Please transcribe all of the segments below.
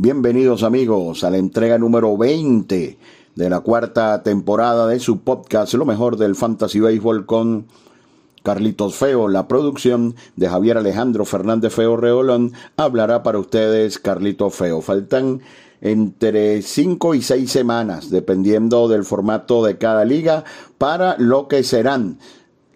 Bienvenidos amigos a la entrega número 20 de la cuarta temporada de su podcast Lo mejor del Fantasy Baseball con Carlitos Feo. La producción de Javier Alejandro Fernández Feo Reolón hablará para ustedes Carlitos Feo. Faltan entre 5 y 6 semanas, dependiendo del formato de cada liga, para lo que serán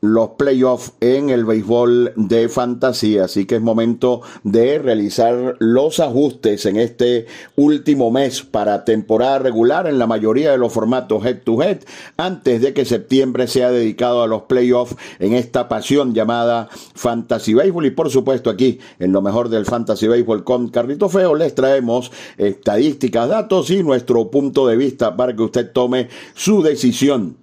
los playoffs en el béisbol de fantasía. Así que es momento de realizar los ajustes en este último mes para temporada regular en la mayoría de los formatos head to head antes de que septiembre sea dedicado a los playoffs en esta pasión llamada fantasy baseball. Y por supuesto aquí en lo mejor del fantasy baseball con Carlito Feo les traemos estadísticas, datos y nuestro punto de vista para que usted tome su decisión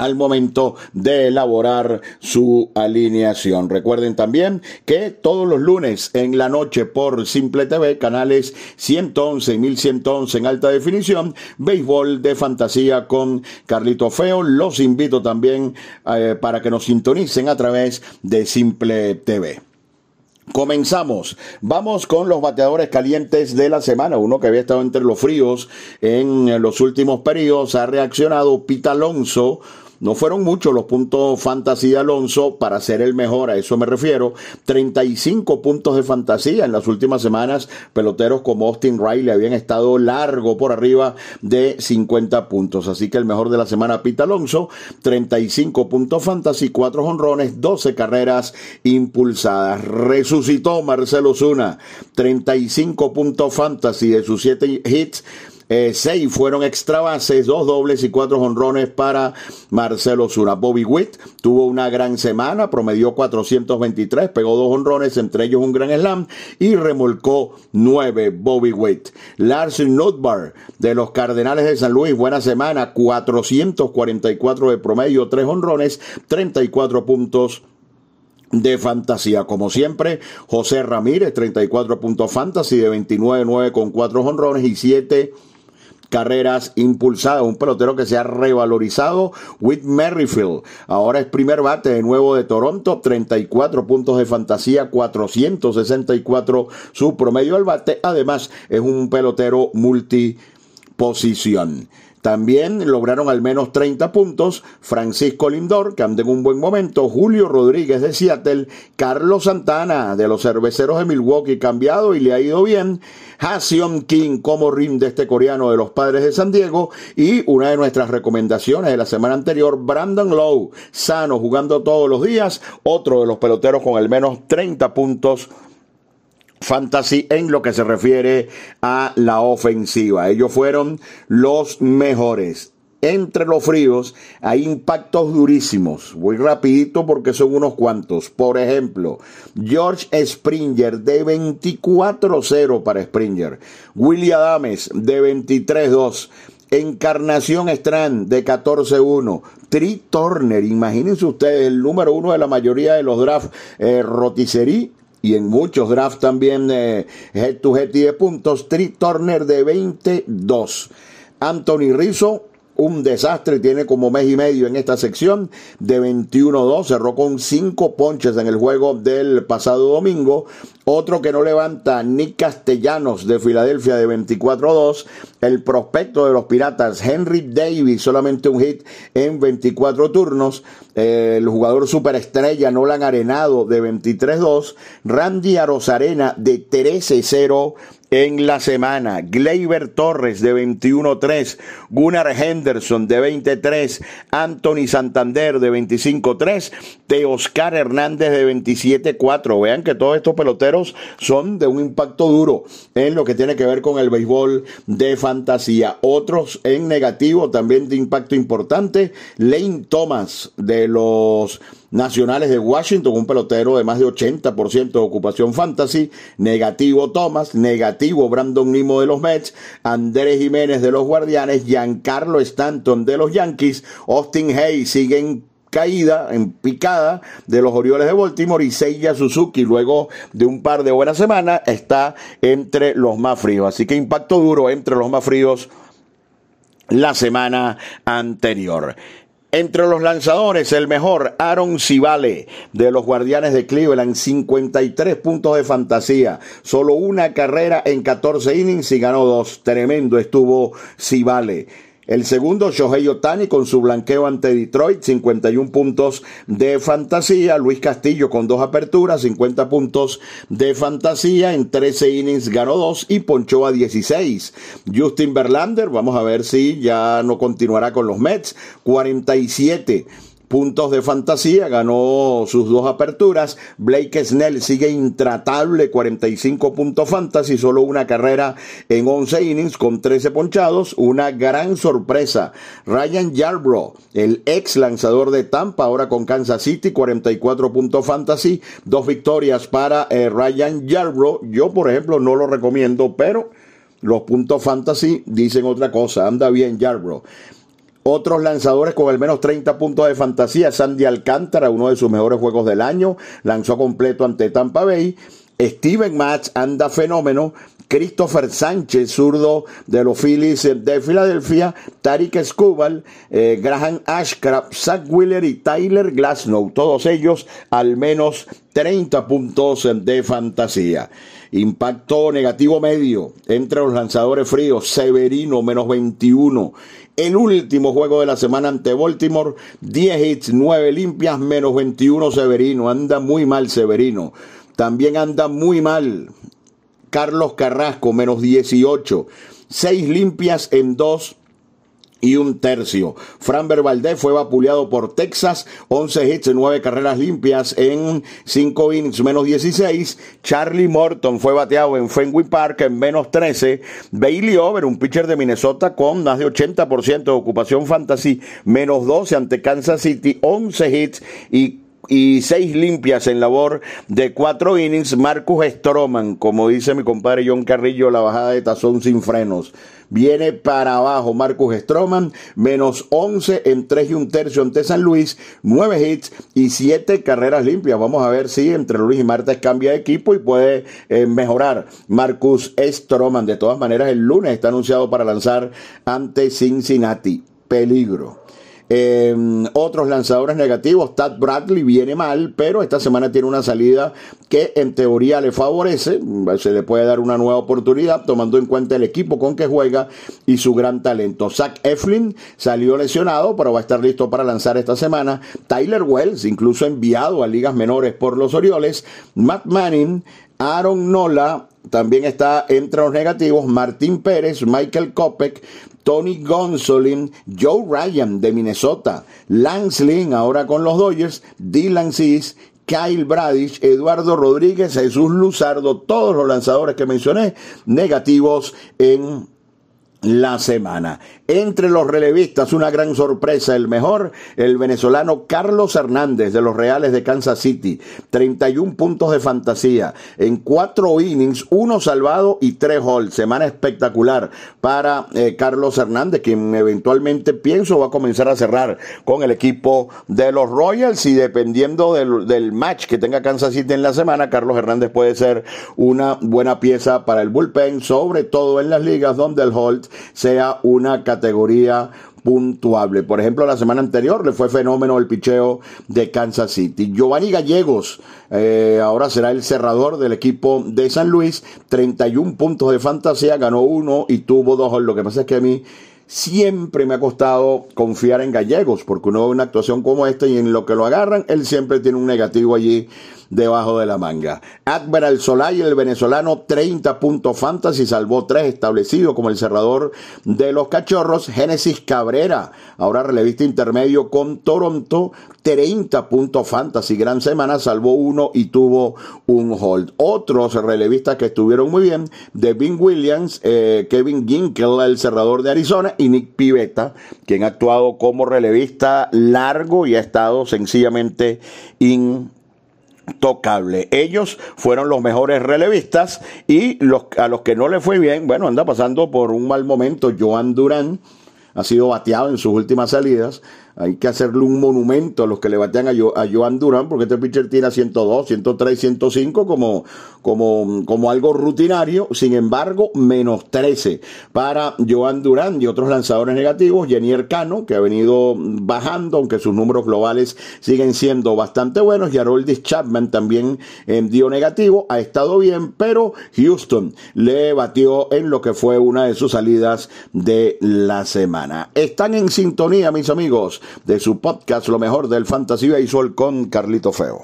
al momento de elaborar su alineación. Recuerden también que todos los lunes en la noche por Simple TV, canales 111 y 1111 en alta definición, béisbol de fantasía con Carlito Feo. Los invito también eh, para que nos sintonicen a través de Simple TV. Comenzamos. Vamos con los bateadores calientes de la semana. Uno que había estado entre los fríos en los últimos periodos ha reaccionado Pita Alonso no fueron muchos los puntos fantasía de Alonso para ser el mejor, a eso me refiero. 35 puntos de fantasía en las últimas semanas. Peloteros como Austin Riley habían estado largo por arriba de 50 puntos. Así que el mejor de la semana, Pita Alonso. 35 puntos fantasy, 4 honrones, 12 carreras impulsadas. Resucitó Marcelo Zuna. 35 puntos fantasy de sus 7 hits eh, seis fueron extra bases, dos dobles y cuatro honrones para Marcelo Zuna. Bobby Witt tuvo una gran semana, promedió 423, pegó dos honrones, entre ellos un gran slam y remolcó nueve Bobby Witt. Lars Notbar de los Cardenales de San Luis, buena semana, 444 de promedio, tres honrones, 34 puntos de fantasía. Como siempre, José Ramírez, 34 puntos fantasy de 29-9 con 4 honrones y 7 carreras impulsadas. Un pelotero que se ha revalorizado. Whit Merrifield. Ahora es primer bate de nuevo de Toronto. 34 puntos de fantasía. 464 su promedio al bate. Además, es un pelotero multiposición. También lograron al menos 30 puntos Francisco Lindor, que anda en un buen momento, Julio Rodríguez de Seattle, Carlos Santana de los cerveceros de Milwaukee, cambiado y le ha ido bien, Hasion King como rim de este coreano de los padres de San Diego y una de nuestras recomendaciones de la semana anterior, Brandon Lowe, sano, jugando todos los días, otro de los peloteros con al menos 30 puntos fantasy en lo que se refiere a la ofensiva. Ellos fueron los mejores. Entre los fríos hay impactos durísimos. Voy rapidito porque son unos cuantos. Por ejemplo, George Springer de 24-0 para Springer. William Adames de 23-2. Encarnación Strand de 14-1. Tri Turner, imagínense ustedes, el número uno de la mayoría de los drafts, eh, y en muchos drafts también eh, head to head y de puntos, Tri Turner de 22. Anthony Rizzo un desastre, tiene como mes y medio en esta sección, de 21-2, cerró con 5 ponches en el juego del pasado domingo, otro que no levanta, Nick Castellanos de Filadelfia de 24-2, el prospecto de los Piratas, Henry Davis, solamente un hit en 24 turnos, el jugador superestrella Nolan Arenado de 23-2, Randy Arozarena de 13-0, en la semana. Gleyber Torres de 21-3, Gunnar Henderson de 23, Anthony Santander de 25-3, Teoscar Hernández de 27-4. Vean que todos estos peloteros son de un impacto duro en lo que tiene que ver con el béisbol de fantasía. Otros en negativo también de impacto importante. Lane Thomas de los Nacionales de Washington, un pelotero de más de 80% de ocupación fantasy, negativo Thomas, negativo Brandon Nimo de los Mets, Andrés Jiménez de los Guardianes, Giancarlo Stanton de los Yankees, Austin Hayes sigue en caída, en picada de los Orioles de Baltimore y Seiya Suzuki luego de un par de buenas semanas está entre los más fríos. Así que impacto duro entre los más fríos la semana anterior. Entre los lanzadores, el mejor, Aaron Civale, de los Guardianes de Cleveland, 53 puntos de fantasía, solo una carrera en 14 innings y ganó dos. Tremendo estuvo Civale. El segundo, Shohei Otani con su blanqueo ante Detroit, 51 puntos de fantasía. Luis Castillo con dos aperturas, 50 puntos de fantasía. En 13 innings ganó dos y ponchó a 16. Justin Verlander, vamos a ver si ya no continuará con los Mets, 47 puntos de fantasía, ganó sus dos aperturas. Blake Snell sigue intratable, 45 puntos fantasy, solo una carrera en 11 innings con 13 ponchados. Una gran sorpresa. Ryan Yarbrough, el ex lanzador de Tampa, ahora con Kansas City, 44 puntos fantasy, dos victorias para eh, Ryan Yarbrough. Yo, por ejemplo, no lo recomiendo, pero los puntos fantasy dicen otra cosa. Anda bien Yarbrough. Otros lanzadores con al menos 30 puntos de fantasía, Sandy Alcántara, uno de sus mejores juegos del año, lanzó completo ante Tampa Bay. Steven Match anda fenómeno. Christopher Sánchez, zurdo de los Phillies de Filadelfia, Tariq Escobal, eh, Graham Ashcraft, Zach Wheeler y Tyler Glasnow, todos ellos al menos 30 puntos de fantasía. Impacto negativo medio entre los lanzadores fríos, Severino menos 21, el último juego de la semana ante Baltimore, 10 hits, 9 limpias, menos 21 Severino. Anda muy mal Severino. También anda muy mal Carlos Carrasco, menos 18. 6 limpias en 2 y un tercio. Framber Valdez fue vapuleado por Texas, 11 hits, 9 carreras limpias en 5 innings, menos 16. Charlie Morton fue bateado en Fenway Park en menos 13. Bailey Over, un pitcher de Minnesota con más de 80% de ocupación fantasy, menos 12 ante Kansas City, 11 hits y y seis limpias en labor de cuatro innings. Marcus Stroman, como dice mi compadre John Carrillo, la bajada de tazón sin frenos. Viene para abajo Marcus Stroman, menos 11 en 3 y un tercio ante San Luis, 9 hits y 7 carreras limpias. Vamos a ver si entre Luis y Martes cambia de equipo y puede eh, mejorar Marcus Stroman. De todas maneras, el lunes está anunciado para lanzar ante Cincinnati. Peligro. Eh, otros lanzadores negativos, Tad Bradley viene mal, pero esta semana tiene una salida que en teoría le favorece, se le puede dar una nueva oportunidad tomando en cuenta el equipo con que juega y su gran talento. Zach Eflin salió lesionado, pero va a estar listo para lanzar esta semana. Tyler Wells, incluso enviado a ligas menores por los Orioles. Matt Manning, Aaron Nola, también está entre los negativos Martín Pérez, Michael Kopek, Tony Gonsolin, Joe Ryan de Minnesota, Lance Lynn ahora con los Dodgers, Dylan Cis, Kyle Bradish, Eduardo Rodríguez, Jesús Luzardo, todos los lanzadores que mencioné negativos en la semana. Entre los relevistas, una gran sorpresa, el mejor, el venezolano Carlos Hernández de los Reales de Kansas City, 31 puntos de fantasía, en cuatro innings, uno salvado y tres holds. Semana espectacular para eh, Carlos Hernández, quien eventualmente pienso va a comenzar a cerrar con el equipo de los Royals y dependiendo del, del match que tenga Kansas City en la semana, Carlos Hernández puede ser una buena pieza para el bullpen, sobre todo en las ligas donde el hold sea una categoría puntuable. Por ejemplo, la semana anterior le fue fenómeno el picheo de Kansas City. Giovanni Gallegos eh, ahora será el cerrador del equipo de San Luis. 31 puntos de fantasía, ganó uno y tuvo dos. Lo que pasa es que a mí siempre me ha costado confiar en Gallegos, porque uno ve una actuación como esta y en lo que lo agarran, él siempre tiene un negativo allí debajo de la manga. Admiral Solay, el venezolano, 30 puntos fantasy, salvó tres establecido como el cerrador de los cachorros. Génesis Cabrera, ahora relevista intermedio con Toronto, 30 puntos fantasy, gran semana, salvó uno y tuvo un hold. Otros relevistas que estuvieron muy bien, Devin Williams, eh, Kevin Ginkel, el cerrador de Arizona, y Nick Pivetta, quien ha actuado como relevista largo y ha estado sencillamente in Ellos fueron los mejores relevistas y los, a los que no le fue bien, bueno, anda pasando por un mal momento. Joan Durán ha sido bateado en sus últimas salidas. Hay que hacerle un monumento a los que le batean a, a Joan Durán, porque este pitcher tiene 102, 103, 105 como, como, como algo rutinario. Sin embargo, menos 13 para Joan Durán y otros lanzadores negativos. Jenny Cano, que ha venido bajando, aunque sus números globales siguen siendo bastante buenos. Y Haroldis Chapman también eh, dio negativo, ha estado bien, pero Houston le batió en lo que fue una de sus salidas de la semana. Están en sintonía, mis amigos de su podcast Lo mejor del Fantasy Baseball con Carlito Feo.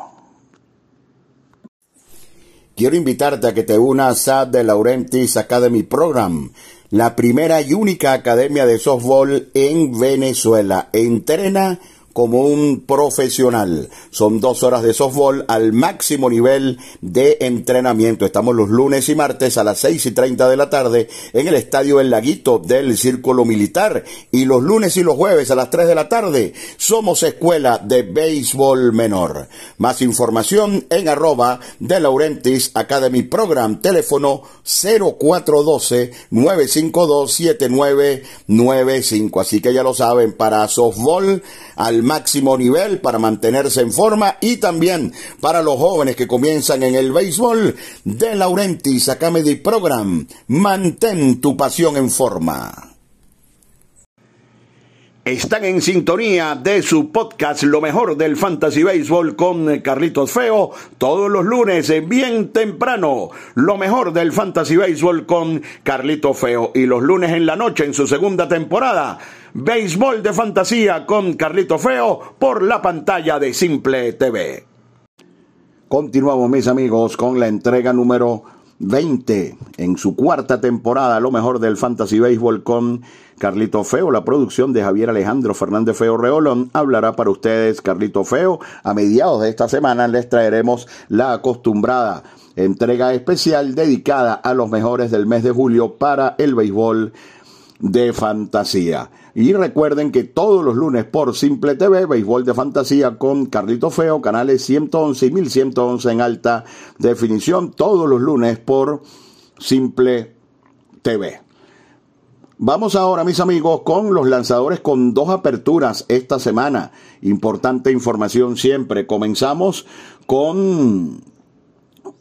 Quiero invitarte a que te unas a The Laurentis Academy Program, la primera y única academia de softball en Venezuela. Entrena como un profesional. Son dos horas de softball al máximo nivel de entrenamiento. Estamos los lunes y martes a las seis y treinta de la tarde en el Estadio El Laguito del Círculo Militar. Y los lunes y los jueves a las tres de la tarde somos Escuela de Béisbol Menor. Más información en arroba de Laurentis Academy Program. Teléfono 0412-952-7995. Así que ya lo saben, para softball al máximo nivel para mantenerse en forma y también para los jóvenes que comienzan en el béisbol de Laurentis Academy Program. Mantén tu pasión en forma. Están en sintonía de su podcast Lo mejor del Fantasy Baseball con Carlitos Feo todos los lunes bien temprano. Lo mejor del Fantasy Baseball con Carlitos Feo y los lunes en la noche en su segunda temporada Béisbol de Fantasía con Carlito Feo por la pantalla de Simple TV. Continuamos mis amigos con la entrega número 20 en su cuarta temporada, lo mejor del Fantasy Béisbol con Carlito Feo. La producción de Javier Alejandro Fernández Feo Reolón hablará para ustedes Carlito Feo. A mediados de esta semana les traeremos la acostumbrada entrega especial dedicada a los mejores del mes de julio para el béisbol de fantasía. Y recuerden que todos los lunes por Simple TV, Béisbol de Fantasía con Carlito Feo, canales 111 y 1111 en alta definición, todos los lunes por Simple TV. Vamos ahora, mis amigos, con los lanzadores con dos aperturas esta semana. Importante información siempre. Comenzamos con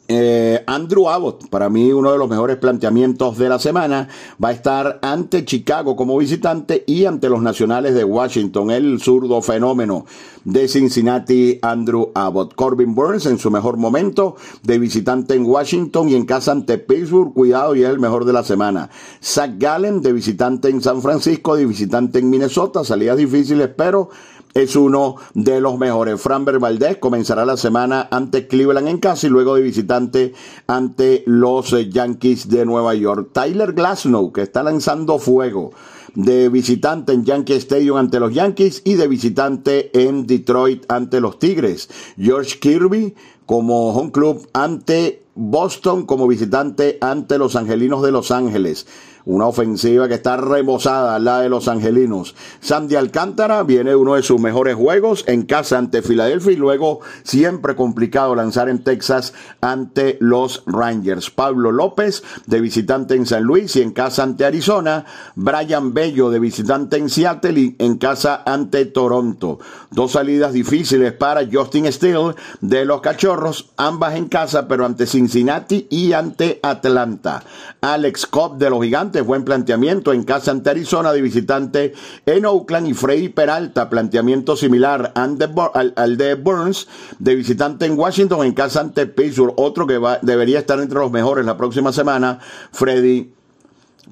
eh, Andrew Abbott, para mí uno de los mejores planteamientos de la semana, va a estar ante Chicago como visitante y ante los nacionales de Washington, el zurdo fenómeno de Cincinnati, Andrew Abbott. Corbin Burns en su mejor momento, de visitante en Washington y en casa ante Pittsburgh, cuidado y es el mejor de la semana. Zach Gallen de visitante en San Francisco, de visitante en Minnesota, salidas difíciles, pero es uno de los mejores. Framber Valdez comenzará la semana ante Cleveland en casa y luego de visitante ante los eh, Yankees de Nueva York. Tyler Glasnow, que está lanzando fuego de visitante en Yankee Stadium ante los Yankees y de visitante en Detroit ante los Tigres. George Kirby como home club ante Boston como visitante ante los Angelinos de Los Ángeles. Una ofensiva que está remozada, la de los angelinos. Sandy Alcántara viene uno de sus mejores juegos en casa ante Filadelfia y luego siempre complicado lanzar en Texas ante los Rangers. Pablo López de visitante en San Luis y en casa ante Arizona. Brian Bello de visitante en Seattle y en casa ante Toronto. Dos salidas difíciles para Justin Steele de los Cachorros, ambas en casa pero ante Cincinnati y ante Atlanta. Alex Cobb de los Gigantes buen planteamiento en casa ante Arizona de visitante en Oakland y Freddy Peralta, planteamiento similar al, de Burns de visitante en Washington en casa ante Pittsburgh, otro que debería estar entre los mejores la próxima semana, Freddy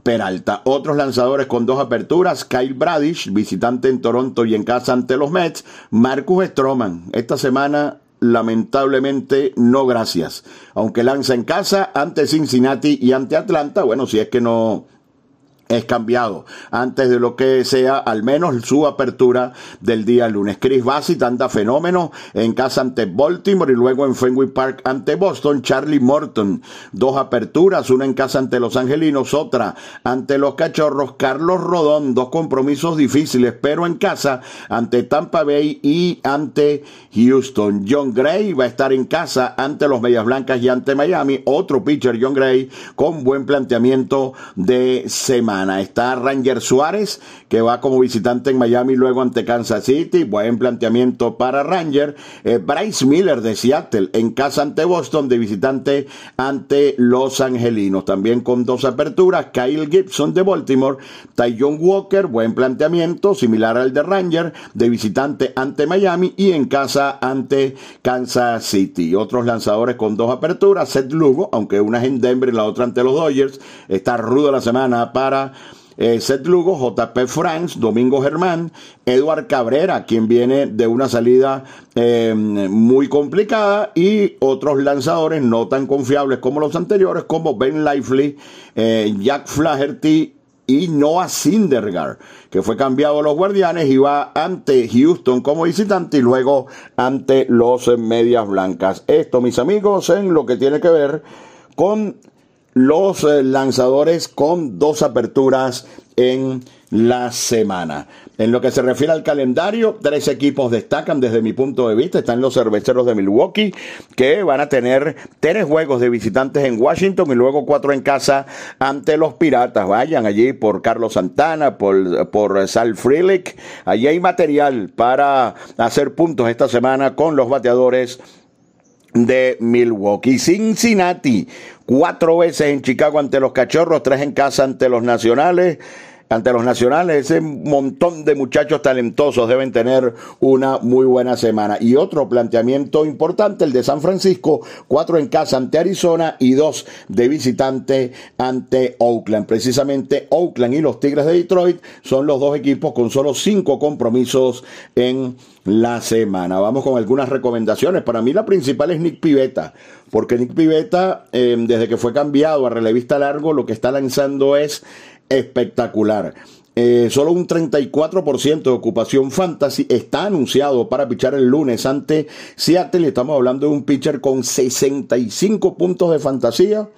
Peralta. Otros lanzadores con dos aperturas, Kyle Bradish, visitante en Toronto y en casa ante los Mets, Marcus Stroman. Esta semana lamentablemente no gracias. Aunque lanza en casa ante Cincinnati y ante Atlanta, bueno, si es que no es cambiado antes de lo que sea al menos su apertura del día lunes. Chris Bassett anda fenómeno en casa ante Baltimore y luego en Fenway Park ante Boston. Charlie Morton, dos aperturas, una en casa ante los Angelinos, otra ante los Cachorros. Carlos Rodón, dos compromisos difíciles, pero en casa ante Tampa Bay y ante Houston. John Gray va a estar en casa ante los Medias Blancas y ante Miami. Otro pitcher, John Gray, con buen planteamiento de semana Está Ranger Suárez, que va como visitante en Miami, luego ante Kansas City. Buen planteamiento para Ranger. Eh, Bryce Miller de Seattle, en casa ante Boston, de visitante ante Los Angelinos. También con dos aperturas. Kyle Gibson de Baltimore. Tyjon Walker, buen planteamiento, similar al de Ranger, de visitante ante Miami y en casa ante Kansas City. Otros lanzadores con dos aperturas. Seth Lugo, aunque una es en Denver y la otra ante los Dodgers. Está rudo la semana para eh, Seth Lugo, JP Franks, Domingo Germán, Eduard Cabrera, quien viene de una salida eh, muy complicada, y otros lanzadores no tan confiables como los anteriores, como Ben Lively, eh, Jack Flaherty y Noah Syndergaard, que fue cambiado a los Guardianes y va ante Houston como visitante y luego ante los Medias Blancas. Esto, mis amigos, en lo que tiene que ver con los eh, lanzadores con dos aperturas en la semana. En lo que se refiere al calendario, tres equipos destacan desde mi punto de vista. Están los cerveceros de Milwaukee, que van a tener tres juegos de visitantes en Washington y luego cuatro en casa ante los Piratas. Vayan allí por Carlos Santana, por, por Sal Frelick. Allí hay material para hacer puntos esta semana con los bateadores de Milwaukee. Cincinnati, cuatro veces en Chicago ante los Cachorros, tres en casa ante los Nacionales ante los nacionales. Ese montón de muchachos talentosos deben tener una muy buena semana. Y otro planteamiento importante, el de San Francisco, cuatro en casa ante Arizona y dos de visitante ante Oakland. Precisamente Oakland y los Tigres de Detroit son los dos equipos con solo cinco compromisos en la semana. Vamos con algunas recomendaciones. Para mí la principal es Nick Pivetta, porque Nick Pivetta, eh, desde que fue cambiado a relevista largo, lo que está lanzando es espectacular. Eh, solo un 34% de ocupación fantasy está anunciado para pichar el lunes ante Seattle. Estamos hablando de un pitcher con 65 puntos de fantasía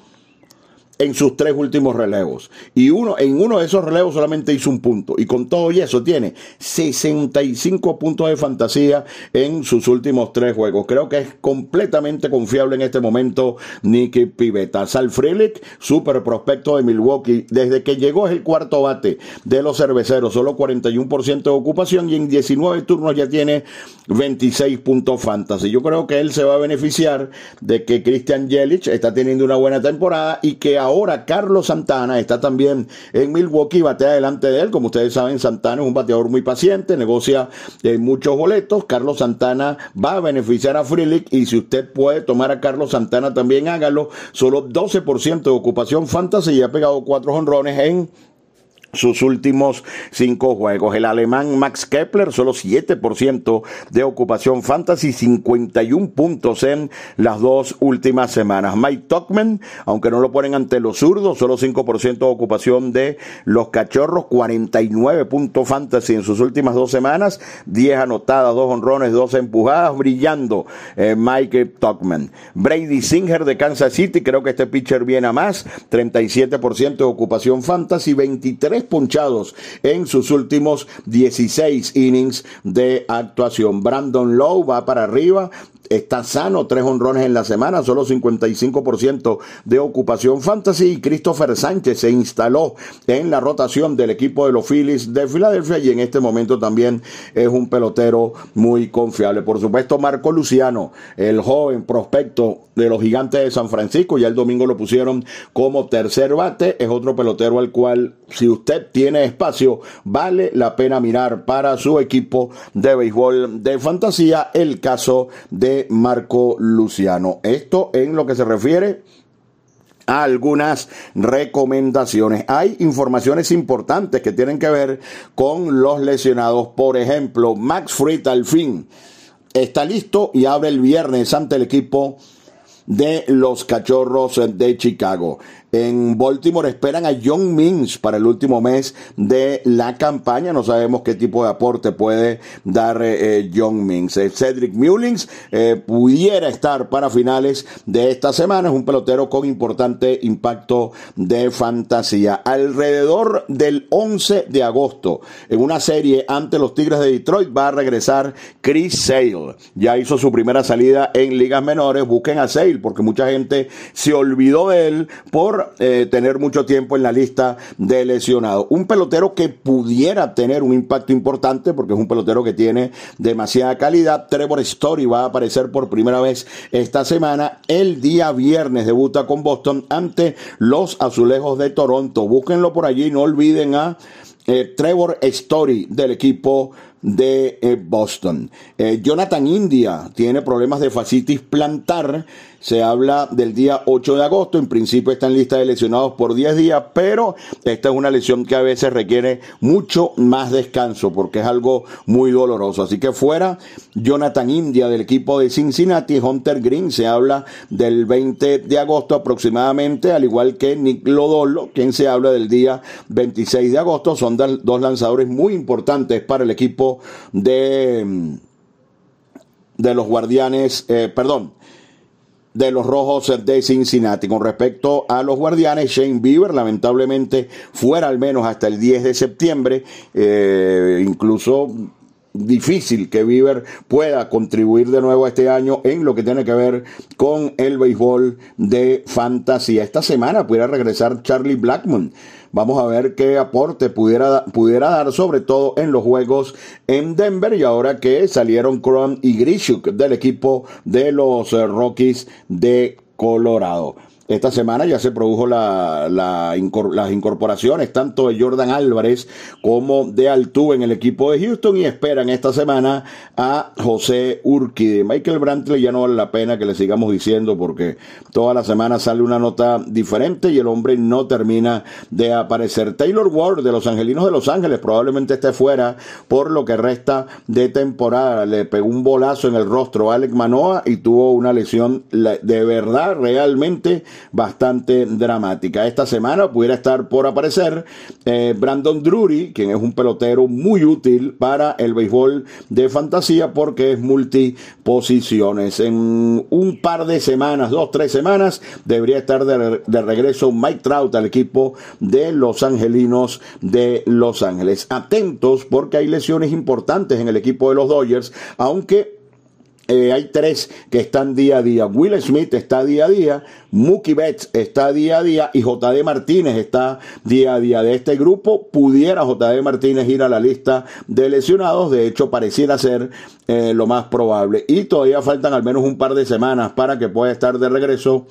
en sus tres últimos relevos. Y uno, en uno de esos relevos solamente hizo un punto. Y con todo y eso tiene 65 puntos de fantasía en sus últimos tres juegos. Creo que es completamente confiable en este momento Nicky Pivetta. Sal Frelick, super prospecto de Milwaukee. Desde que llegó es el cuarto bate de los cerveceros. Solo 41% de ocupación y en 19 turnos ya tiene 26 puntos fantasy. Yo creo que él se va a beneficiar de que Christian Jelic está teniendo una buena temporada y que ahora Carlos Santana está también en Milwaukee, batea delante de él. Como ustedes saben, Santana es un bateador muy paciente, negocia eh, muchos boletos. Carlos Santana va a beneficiar a Frilick y si usted puede tomar a Carlos Santana también hágalo. Solo 12% de ocupación fantasy y ha pegado cuatro honrones en sus últimos cinco juegos. El alemán Max Kepler, solo 7% de ocupación fantasy, 51 puntos en las dos últimas semanas. Mike Tuckman, aunque no lo ponen ante los zurdos, solo 5% de ocupación de los cachorros, 49 puntos fantasy en sus últimas dos semanas, 10 anotadas, dos honrones, dos empujadas, brillando eh, Mike Tuckman. Brady Singer de Kansas City, creo que este pitcher viene a más, 37% de ocupación fantasy, 23 punchados en sus últimos 16 innings de actuación. Brandon Lowe va para arriba, está sano, tres honrones en la semana, solo 55% de ocupación fantasy. Y Christopher Sánchez se instaló en la rotación del equipo de los Phillies de Filadelfia y en este momento también es un pelotero muy confiable. Por supuesto, Marco Luciano, el joven prospecto de los gigantes de San Francisco, ya el domingo lo pusieron como tercer bate, es otro pelotero al cual, si usted tiene espacio, vale la pena mirar para su equipo de béisbol de fantasía, el caso de Marco Luciano. Esto en lo que se refiere a algunas recomendaciones. Hay informaciones importantes que tienen que ver con los lesionados. Por ejemplo, Max Fried al fin está listo y abre el viernes ante el equipo de los Cachorros de Chicago. En Baltimore esperan a John Means para el último mes de la campaña. No sabemos qué tipo de aporte puede dar eh, eh, John Means. Eh, Cedric Mullins pudiera estar para finales de esta semana. Es un pelotero con importante impacto de fantasía. Alrededor del 11 de agosto, en una serie ante los Tigres de Detroit, va a regresar Chris Sale. Ya hizo su primera salida en ligas menores. Busquen a Sale porque mucha gente se olvidó de él por eh, tener mucho tiempo en la lista de lesionados. Un pelotero que pudiera tener un impacto importante porque es un pelotero que tiene demasiada calidad. Trevor Story va a aparecer por primera vez esta semana. El día viernes debuta con Boston ante los Azulejos de Toronto. Búsquenlo por allí, no olviden a eh, Trevor Story del equipo de eh, Boston. Eh, Jonathan India tiene problemas de fascitis plantar. Se habla del día 8 de agosto. En principio está en lista de lesionados por 10 días, pero esta es una lesión que a veces requiere mucho más descanso porque es algo muy doloroso. Así que fuera Jonathan India del equipo de Cincinnati, Hunter Green se habla del 20 de agosto aproximadamente, al igual que Nick Lodolo, quien se habla del día 26 de agosto. Son dos lanzadores muy importantes para el equipo de, de los guardianes, eh, perdón, de los rojos de Cincinnati. Con respecto a los guardianes, Shane Bieber lamentablemente fuera al menos hasta el 10 de septiembre, eh, incluso difícil que Bieber pueda contribuir de nuevo este año en lo que tiene que ver con el béisbol de fantasía. Esta semana pudiera regresar Charlie Blackmon Vamos a ver qué aporte pudiera, pudiera dar, sobre todo en los juegos en Denver y ahora que salieron Cron y Grishuk del equipo de los eh, Rockies de Colorado. Esta semana ya se produjo la, las incorporaciones tanto de Jordan Álvarez como de Altuve en el equipo de Houston y esperan esta semana a José Urquide. Michael Brantley ya no vale la pena que le sigamos diciendo porque toda la semana sale una nota diferente y el hombre no termina de aparecer. Taylor Ward de los Angelinos de Los Ángeles probablemente esté fuera por lo que resta de temporada. Le pegó un bolazo en el rostro a Alec Manoa y tuvo una lesión de verdad realmente bastante dramática. Esta semana pudiera estar por aparecer eh, Brandon Drury, quien es un pelotero muy útil para el béisbol de fantasía porque es multiposiciones. En un par de semanas, dos, tres semanas, debería estar de, de regreso Mike Trout al equipo de Los Angelinos de Los Ángeles. Atentos porque hay lesiones importantes en el equipo de los Dodgers, aunque eh, hay tres que están día a día. Will Smith está día a día, Mookie Betts está día a día y JD Martínez está día a día. De este grupo pudiera JD Martínez ir a la lista de lesionados. De hecho, pareciera ser eh, lo más probable. Y todavía faltan al menos un par de semanas para que pueda estar de regreso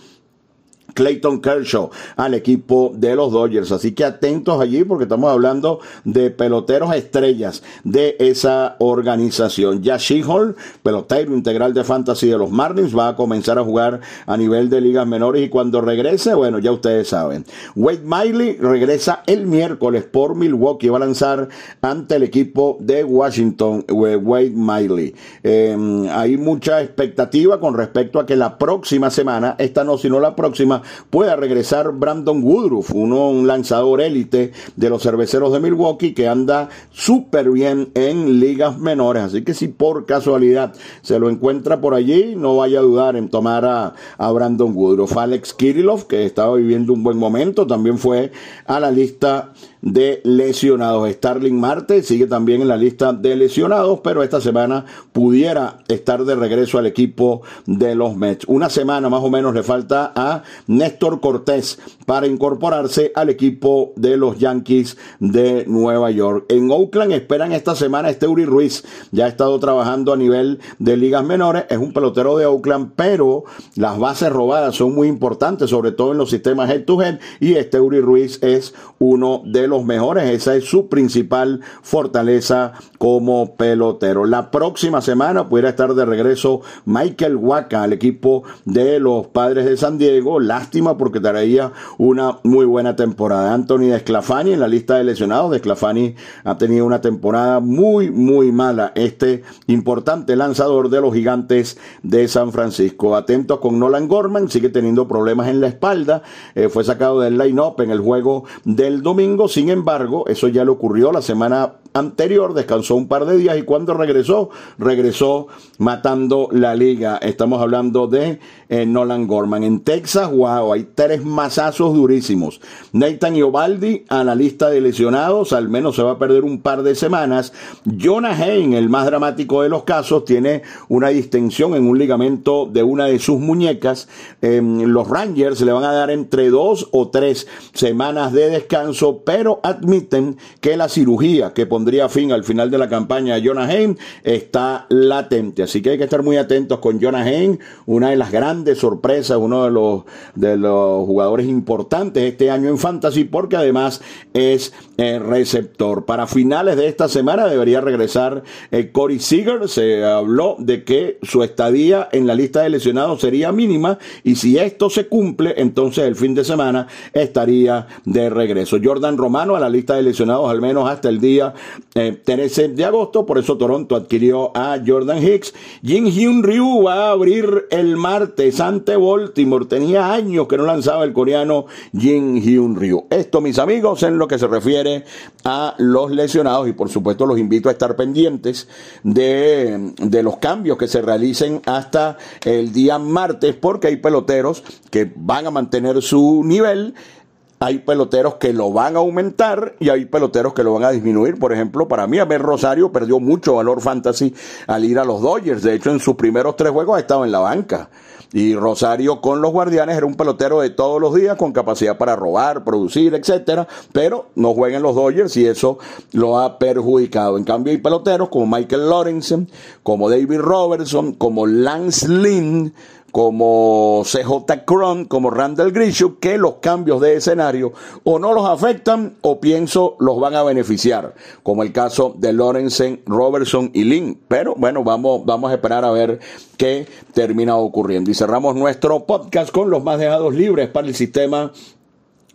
Clayton Kershaw al equipo de los Dodgers. Así que atentos allí porque estamos hablando de peloteros estrellas de esa organización. Ya Hall, pelotero integral de fantasy de los Marlins, va a comenzar a jugar a nivel de ligas menores y cuando regrese, bueno, ya ustedes saben. Wade Miley regresa el miércoles por Milwaukee, va a lanzar ante el equipo de Washington, Wade Miley. Em, hay mucha expectativa con respecto a que la próxima semana, esta no, sino la próxima, pueda regresar Brandon Woodruff, uno, un lanzador élite de los cerveceros de Milwaukee que anda súper bien en ligas menores. Así que si por casualidad se lo encuentra por allí, no vaya a dudar en tomar a, a Brandon Woodruff. Alex Kirillov, que estaba viviendo un buen momento, también fue a la lista de lesionados. Starling Marte sigue también en la lista de lesionados, pero esta semana pudiera estar de regreso al equipo de los Mets. Una semana más o menos le falta a Néstor Cortés para incorporarse al equipo de los Yankees de Nueva York. En Oakland esperan esta semana este Uri Ruiz. Ya ha estado trabajando a nivel de ligas menores. Es un pelotero de Oakland, pero las bases robadas son muy importantes, sobre todo en los sistemas head to head. Y este Uri Ruiz es uno de los mejores. Esa es su principal fortaleza como pelotero. La próxima semana pudiera estar de regreso Michael Waka al equipo de los Padres de San Diego. Lástima porque traía una muy buena temporada. Anthony Desclafani en la lista de lesionados. Desclafani ha tenido una temporada muy, muy mala. Este importante lanzador de los gigantes de San Francisco. Atento con Nolan Gorman. Sigue teniendo problemas en la espalda. Eh, fue sacado del line-up en el juego del domingo. Sin embargo, eso ya le ocurrió la semana anterior, descansó un par de días y cuando regresó, regresó matando la liga. Estamos hablando de eh, Nolan Gorman. En Texas, wow, hay tres masazos durísimos. Nathan Iovaldi a la lista de lesionados, al menos se va a perder un par de semanas. Jonah Hain, el más dramático de los casos, tiene una distensión en un ligamento de una de sus muñecas. Em, los Rangers le van a dar entre dos o tres semanas de descanso, pero admiten que la cirugía que pondría fin al final de la campaña Jonah Hain está latente. Así que hay que estar muy atentos con Jonah Hain, una de las grandes sorpresas, uno de los, de los jugadores importantes este año en Fantasy, porque además es eh, receptor. Para finales de esta semana debería regresar eh, Corey Seager. Se habló de que su estadía en la lista de lesionados sería mínima y si esto se cumple, entonces el fin de semana estaría de regreso. Jordan Romano a la lista de lesionados al menos hasta el día 13 eh, de agosto, por eso Toronto adquirió a Jordan Hicks. Jin Hyun Ryu va a abrir el martes ante Baltimore. Tenía años que no lanzaba el coreano Jin Hyun Ryu. Esto, mis amigos, en lo que se refiere a los lesionados y por supuesto los invito a estar pendientes de, de los cambios que se realicen hasta el día martes porque hay peloteros que van a mantener su nivel hay peloteros que lo van a aumentar y hay peloteros que lo van a disminuir. Por ejemplo, para mí, Abel Rosario perdió mucho valor fantasy al ir a los Dodgers. De hecho, en sus primeros tres juegos ha estado en la banca. Y Rosario con los Guardianes era un pelotero de todos los días con capacidad para robar, producir, etcétera, pero no juega en los Dodgers y eso lo ha perjudicado. En cambio hay peloteros como Michael Lorenzen, como David Robertson, como Lance Lynn, como CJ Cron, como Randall Grisham, que los cambios de escenario o no los afectan o pienso los van a beneficiar, como el caso de Lorenzen, Robertson y Lynn. Pero bueno, vamos, vamos a esperar a ver qué termina ocurriendo. Y cerramos nuestro podcast con los más dejados libres para el sistema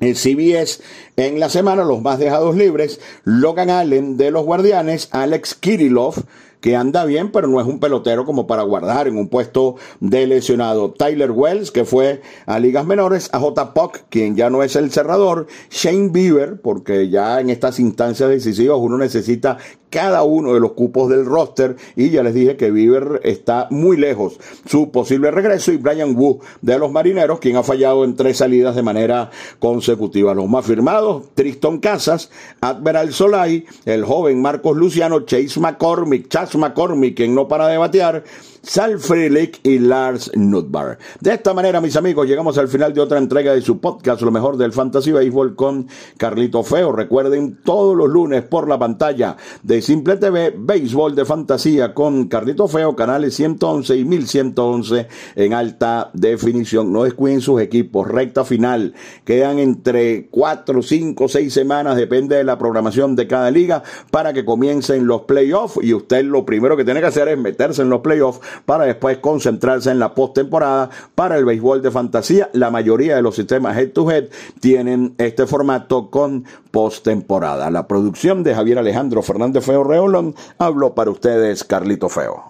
el CBS en la semana, los más dejados libres, Logan Allen de los Guardianes, Alex Kirillov que anda bien, pero no es un pelotero como para guardar en un puesto de lesionado. Tyler Wells, que fue a ligas menores, a J. Puck, quien ya no es el cerrador, Shane Bieber, porque ya en estas instancias decisivas uno necesita cada uno de los cupos del roster y ya les dije que Bieber está muy lejos su posible regreso y Brian Wu de los Marineros, quien ha fallado en tres salidas de manera consecutiva. Los más firmados, Tristan Casas, Admiral Solai, el joven Marcos Luciano, Chase McCormick, Chas McCormick, quien no para de batear, Sal Frelick y Lars Nutbar. De esta manera, mis amigos, llegamos al final de otra entrega de su podcast, lo mejor del Fantasy Baseball con Carlito Feo. Recuerden todos los lunes por la pantalla de Simple TV, Béisbol de Fantasía con Carlito Feo, canales 111 y 1111 en alta definición. No descuiden sus equipos, recta final. Quedan entre 4, 5, 6 semanas, depende de la programación de cada liga, para que comiencen los playoffs. Y usted lo primero que tiene que hacer es meterse en los playoffs para después concentrarse en la postemporada para el béisbol de fantasía. La mayoría de los sistemas head to head tienen este formato con postemporada. La producción de Javier Alejandro Fernández Feo Reolón habló para ustedes Carlito Feo.